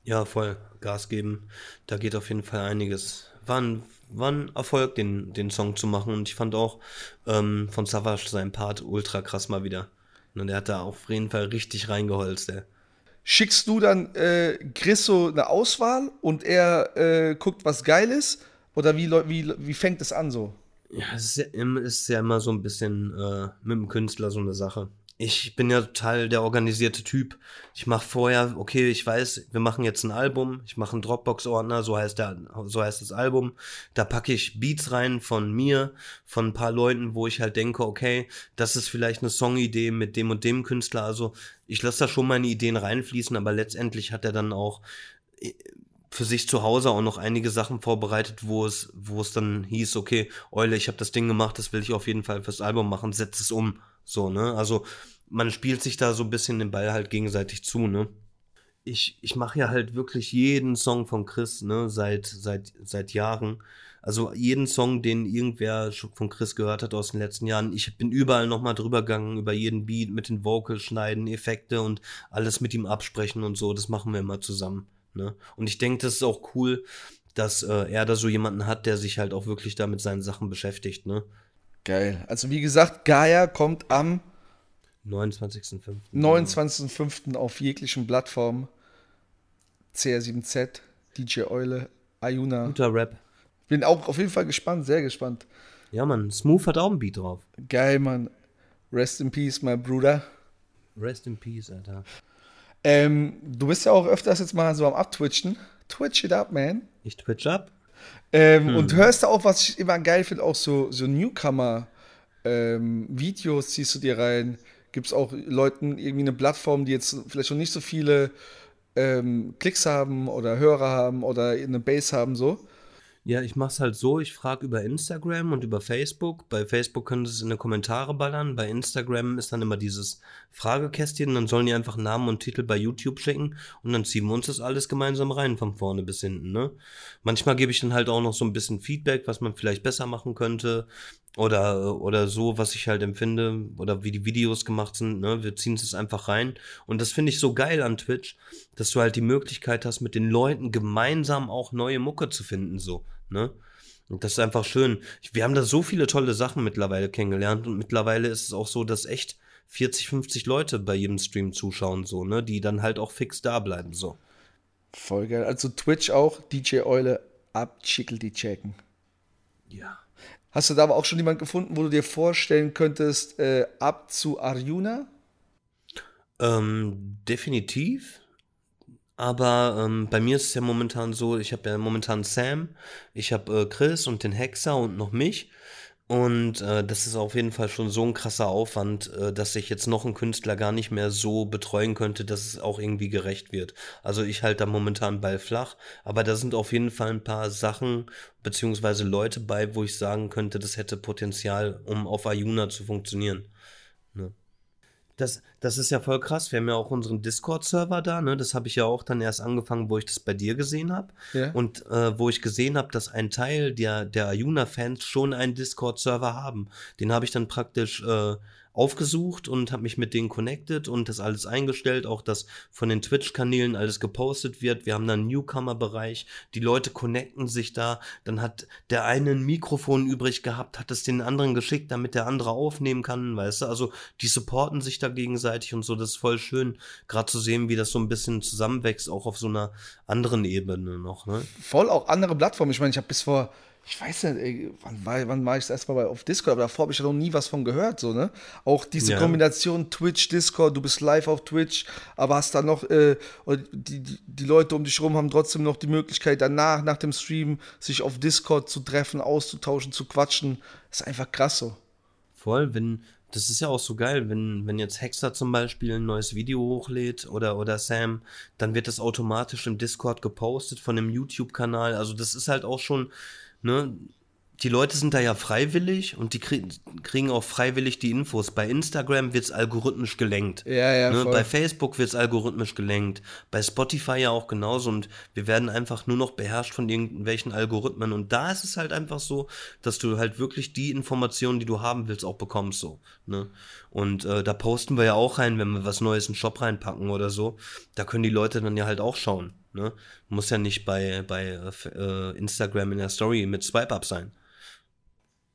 Ja, voll Gas geben. Da geht auf jeden Fall einiges. War ein, war ein Erfolg, den, den Song zu machen. Und ich fand auch ähm, von Savage sein Part ultra krass mal wieder. Und der hat da auf jeden Fall richtig reingeholzt, ey. Schickst du dann äh, Chris so eine Auswahl und er äh, guckt, was geil ist? Oder wie, wie, wie fängt es an so? Ja, es ist ja, im- es ist ja immer so ein bisschen äh, mit dem Künstler so eine Sache. Ich bin ja total der organisierte Typ. Ich mache vorher, okay, ich weiß, wir machen jetzt ein Album, ich mache einen Dropbox-Ordner, so heißt so heißt das Album. Da packe ich Beats rein von mir, von ein paar Leuten, wo ich halt denke, okay, das ist vielleicht eine Songidee mit dem und dem Künstler. Also ich lasse da schon meine Ideen reinfließen, aber letztendlich hat er dann auch für sich zu Hause auch noch einige Sachen vorbereitet, wo es, wo es dann hieß, okay, Eule, ich habe das Ding gemacht, das will ich auf jeden Fall fürs Album machen, setz es um. So, ne? Also man spielt sich da so ein bisschen den Ball halt gegenseitig zu, ne? Ich, ich mache ja halt wirklich jeden Song von Chris, ne, seit, seit, seit Jahren. Also jeden Song, den irgendwer von Chris gehört hat aus den letzten Jahren. Ich bin überall nochmal drüber gegangen, über jeden Beat, mit den Vocals schneiden, Effekte und alles mit ihm absprechen und so. Das machen wir immer zusammen. Ne? Und ich denke, das ist auch cool, dass äh, er da so jemanden hat, der sich halt auch wirklich da mit seinen Sachen beschäftigt. Ne? Geil. Also wie gesagt, Gaia kommt am 29.05. 29.05. auf jeglichen Plattformen. CR7Z, DJ Eule, Ayuna. Guter Rap. Bin auch auf jeden Fall gespannt, sehr gespannt. Ja, Mann. Smooth hat auch einen Beat drauf. Geil, Mann. Rest in peace, my Bruder. Rest in Peace, Alter. Ähm, du bist ja auch öfters jetzt mal so am Abtwitchen. Twitch it up, man. Ich twitch ab. Ähm, Und hörst du auch, was ich immer geil finde, auch so, so Newcomer-Videos ziehst du dir rein. Gibt es auch Leuten irgendwie eine Plattform, die jetzt vielleicht noch nicht so viele ähm, Klicks haben oder Hörer haben oder eine Base haben, so? Ja, ich mach's halt so, ich frage über Instagram und über Facebook. Bei Facebook können sie es in die Kommentare ballern. Bei Instagram ist dann immer dieses Fragekästchen. Dann sollen die einfach Namen und Titel bei YouTube schicken und dann ziehen wir uns das alles gemeinsam rein, von vorne bis hinten. Ne? Manchmal gebe ich dann halt auch noch so ein bisschen Feedback, was man vielleicht besser machen könnte. Oder, oder so, was ich halt empfinde, oder wie die Videos gemacht sind, ne? Wir ziehen es einfach rein. Und das finde ich so geil an Twitch, dass du halt die Möglichkeit hast, mit den Leuten gemeinsam auch neue Mucke zu finden, so, ne? Und das ist einfach schön. Wir haben da so viele tolle Sachen mittlerweile kennengelernt und mittlerweile ist es auch so, dass echt 40, 50 Leute bei jedem Stream zuschauen, so, ne? Die dann halt auch fix da bleiben, so. Voll geil. Also Twitch auch, DJ Eule, abschickel die checken. Ja. Hast du da aber auch schon jemanden gefunden, wo du dir vorstellen könntest, äh, ab zu Arjuna? Ähm, definitiv. Aber ähm, bei mir ist es ja momentan so, ich habe ja momentan Sam, ich habe äh, Chris und den Hexer und noch mich. Und äh, das ist auf jeden Fall schon so ein krasser Aufwand, äh, dass ich jetzt noch einen Künstler gar nicht mehr so betreuen könnte, dass es auch irgendwie gerecht wird. Also ich halte da momentan Ball flach, aber da sind auf jeden Fall ein paar Sachen beziehungsweise Leute bei, wo ich sagen könnte, das hätte Potenzial, um auf Ayuna zu funktionieren. Das, das ist ja voll krass. Wir haben ja auch unseren Discord-Server da, ne? Das habe ich ja auch dann erst angefangen, wo ich das bei dir gesehen habe. Ja. Und äh, wo ich gesehen habe, dass ein Teil der, der Ayuna-Fans schon einen Discord-Server haben. Den habe ich dann praktisch äh, aufgesucht und habe mich mit denen connected und das alles eingestellt, auch dass von den Twitch-Kanälen alles gepostet wird. Wir haben da einen Newcomer-Bereich, die Leute connecten sich da, dann hat der eine ein Mikrofon übrig gehabt, hat es den anderen geschickt, damit der andere aufnehmen kann, weißt du, also die supporten sich da gegenseitig und so, das ist voll schön, gerade zu sehen, wie das so ein bisschen zusammenwächst, auch auf so einer anderen Ebene noch, ne? Voll auch andere Plattformen. Ich meine, ich habe bis vor ich weiß nicht, ey, wann war, wann war ich das erstmal auf Discord, aber davor habe ich ja noch nie was von gehört, so, ne? Auch diese Ja. Kombination Twitch, Discord, du bist live auf Twitch, aber hast dann noch, äh, die, die, die Leute um dich rum haben trotzdem noch die Möglichkeit, danach, nach dem Stream, sich auf Discord zu treffen, auszutauschen, zu quatschen. Das ist einfach krass so. Voll, wenn, das ist ja auch so geil, wenn, wenn jetzt Hexer zum Beispiel ein neues Video hochlädt oder, oder Sam, dann wird das automatisch im Discord gepostet von dem YouTube-Kanal. Also das ist halt auch schon, ne, die Leute sind da ja freiwillig und die kriegen, kriegen auch freiwillig die Infos. Bei Instagram wird's algorithmisch gelenkt. Ja, ja, ne? Bei Facebook wird's algorithmisch gelenkt. Bei Spotify ja auch genauso. Und wir werden einfach nur noch beherrscht von irgendwelchen Algorithmen. Und da ist es halt einfach so, dass du halt wirklich die Informationen, die du haben willst, auch bekommst. So, ne? Und äh, da posten wir ja auch rein, wenn wir was Neues in den Shop reinpacken oder so. Da können die Leute dann ja halt auch schauen. Ne? Muss ja nicht bei, bei äh, äh, Instagram in der Story mit Swipe-Up sein.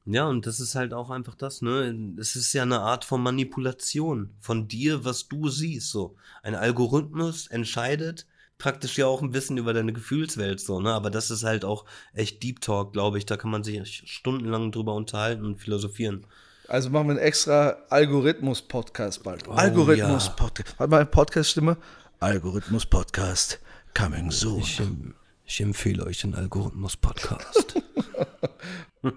Ja, und das ist halt auch einfach das, ne? Es ist ja eine Art von Manipulation von dir, was du siehst, so. Ein Algorithmus entscheidet praktisch ja auch ein bisschen über deine Gefühlswelt, so, ne? Aber das ist halt auch echt Deep Talk, glaube ich. Da kann man sich stundenlang drüber unterhalten und philosophieren. Also machen wir einen extra Algorithmus-Podcast bald. Algorithmus-Podcast. Warte mal, Podcast-Stimme. Algorithmus-Podcast. Coming soon. Ich, ich empfehle euch den Algorithmus-Podcast.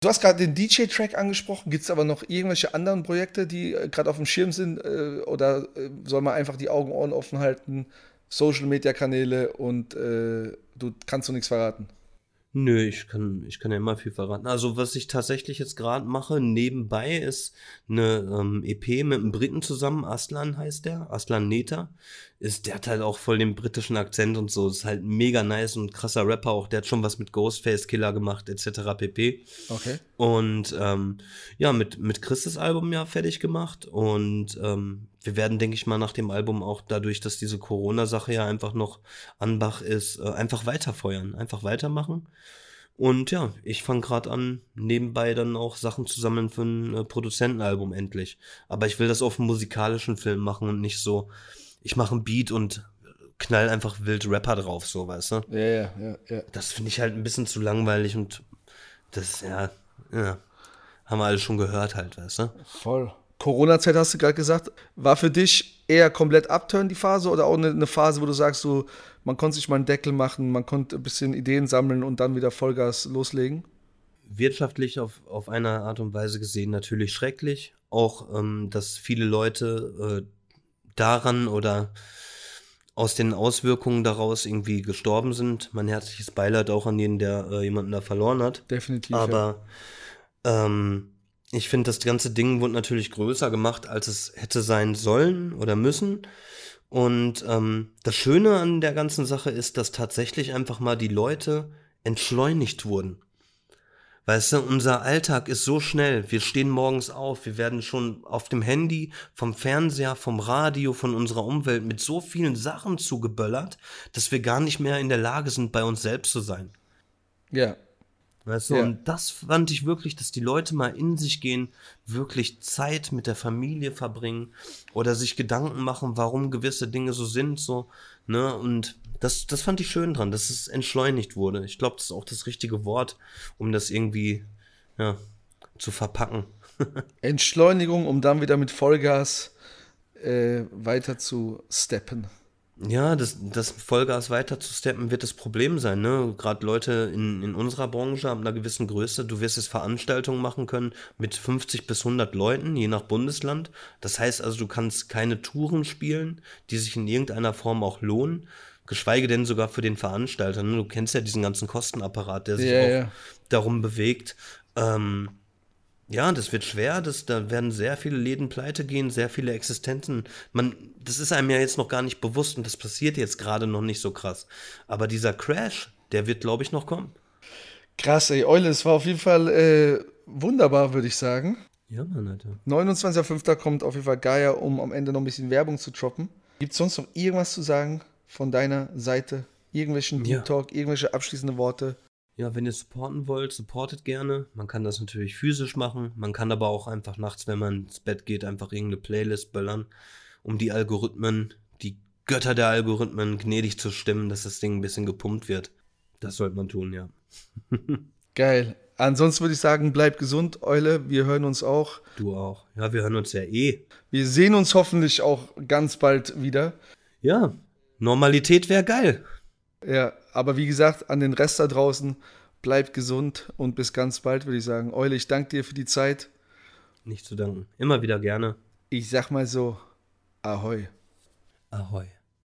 Du hast gerade den DJ-Track angesprochen. Gibt es aber noch irgendwelche anderen Projekte, die äh, gerade auf dem Schirm sind? Äh, oder äh, soll man einfach die Augen Ohren offen halten? Social-Media-Kanäle und äh, du kannst du nichts verraten. Nö, ich kann, ich kann ja immer viel verraten. Also, was ich tatsächlich jetzt gerade mache, nebenbei ist eine ähm, EP mit einem Briten zusammen, Aslan heißt der, Aslan Neta. Ist, der hat halt auch voll den britischen Akzent und so, ist halt mega nice und krasser Rapper auch, der hat schon was mit Ghostface Killer gemacht, etc. pp. Okay. Und ähm, ja, mit, mit Chris' Album ja fertig gemacht. Und ähm, wir werden, denke ich mal, nach dem Album auch dadurch, dass diese Corona-Sache ja einfach noch anbach ist, äh, einfach weiterfeuern, einfach weitermachen. Und ja, ich fange gerade an, nebenbei dann auch Sachen zu sammeln für ein äh, Produzentenalbum endlich. Aber ich will das auf einem musikalischen Film machen und nicht so, ich mache ein Beat und knall einfach wild Rapper drauf, so, weißt du? Ja, ja, ja, ja. Das finde ich halt ein bisschen zu langweilig und das, ja, ja, haben wir alle schon gehört halt, weißt du? Voll. Corona-Zeit hast du gerade gesagt. War für dich eher komplett abturn die Phase oder auch eine, eine Phase, wo du sagst, so, man konnte sich mal einen Deckel machen, man konnte ein bisschen Ideen sammeln und dann wieder Vollgas loslegen? Wirtschaftlich auf, auf eine Art und Weise gesehen natürlich schrecklich. Auch, ähm, dass viele Leute äh, daran oder aus den Auswirkungen daraus irgendwie gestorben sind. Mein herzliches Beileid auch an jeden, der äh, jemanden da verloren hat. Definitiv. ja. Aber ähm, ich finde, das ganze Ding wurde natürlich größer gemacht, als es hätte sein sollen oder müssen. Und ähm, das Schöne an der ganzen Sache ist, dass tatsächlich einfach mal die Leute entschleunigt wurden. Weißt du, unser Alltag ist so schnell. Wir stehen morgens auf, wir werden schon auf dem Handy, vom Fernseher, vom Radio, von unserer Umwelt mit so vielen Sachen zugeböllert, dass wir gar nicht mehr in der Lage sind, bei uns selbst zu sein. Ja. Weißt du, Ja. und das fand ich wirklich, dass die Leute mal in sich gehen, wirklich Zeit mit der Familie verbringen oder sich Gedanken machen, warum gewisse Dinge so sind, so, ne, und das, das fand ich schön dran, dass es entschleunigt wurde. Ich glaube, das ist auch das richtige Wort, um das irgendwie, ja, zu verpacken. Entschleunigung, um dann wieder mit Vollgas äh, weiter zu steppen. Ja, das, das Vollgas weiter zu steppen wird das Problem sein. Ne? Gerade Leute in, in unserer Branche haben einer gewissen Größe. Du wirst jetzt Veranstaltungen machen können mit 50 bis 100 Leuten, je nach Bundesland. Das heißt also, du kannst keine Touren spielen, die sich in irgendeiner Form auch lohnen. Geschweige denn sogar für den Veranstalter. Ne? Du kennst ja diesen ganzen Kostenapparat, der sich Ja, auch ja. darum bewegt. Ähm, ja, das wird schwer, das, da werden sehr viele Läden pleite gehen, sehr viele Existenzen. Man, das ist einem ja jetzt noch gar nicht bewusst und das passiert jetzt gerade noch nicht so krass. Aber dieser Crash, der wird, glaube ich, noch kommen. Krass, ey, Eule, es war auf jeden Fall äh, wunderbar, würde ich sagen. Ja, Mann, Alter. 29.05. kommt auf jeden Fall Gaia, um am Ende noch ein bisschen Werbung zu droppen. Gibt es sonst noch irgendwas zu sagen von deiner Seite? Irgendwelchen Deep Ja. Talk, irgendwelche abschließende Worte? Ja, wenn ihr supporten wollt, supportet gerne. Man kann das natürlich physisch machen. Man kann aber auch einfach nachts, wenn man ins Bett geht, einfach irgendeine Playlist böllern, um die Algorithmen, die Götter der Algorithmen gnädig zu stimmen, dass das Ding ein bisschen gepumpt wird. Das sollte man tun, ja. Geil. Ansonsten würde ich sagen, bleib gesund, Eule. Wir hören uns auch. Du auch. Ja, wir hören uns ja eh. Wir sehen uns hoffentlich auch ganz bald wieder. Ja, Normalität wäre geil. Ja, aber wie gesagt, an den Rest da draußen, bleibt gesund und bis ganz bald, würde ich sagen. Eule, ich danke dir für die Zeit. Nicht zu danken. Immer wieder gerne. Ich sag mal so, ahoi. Ahoi.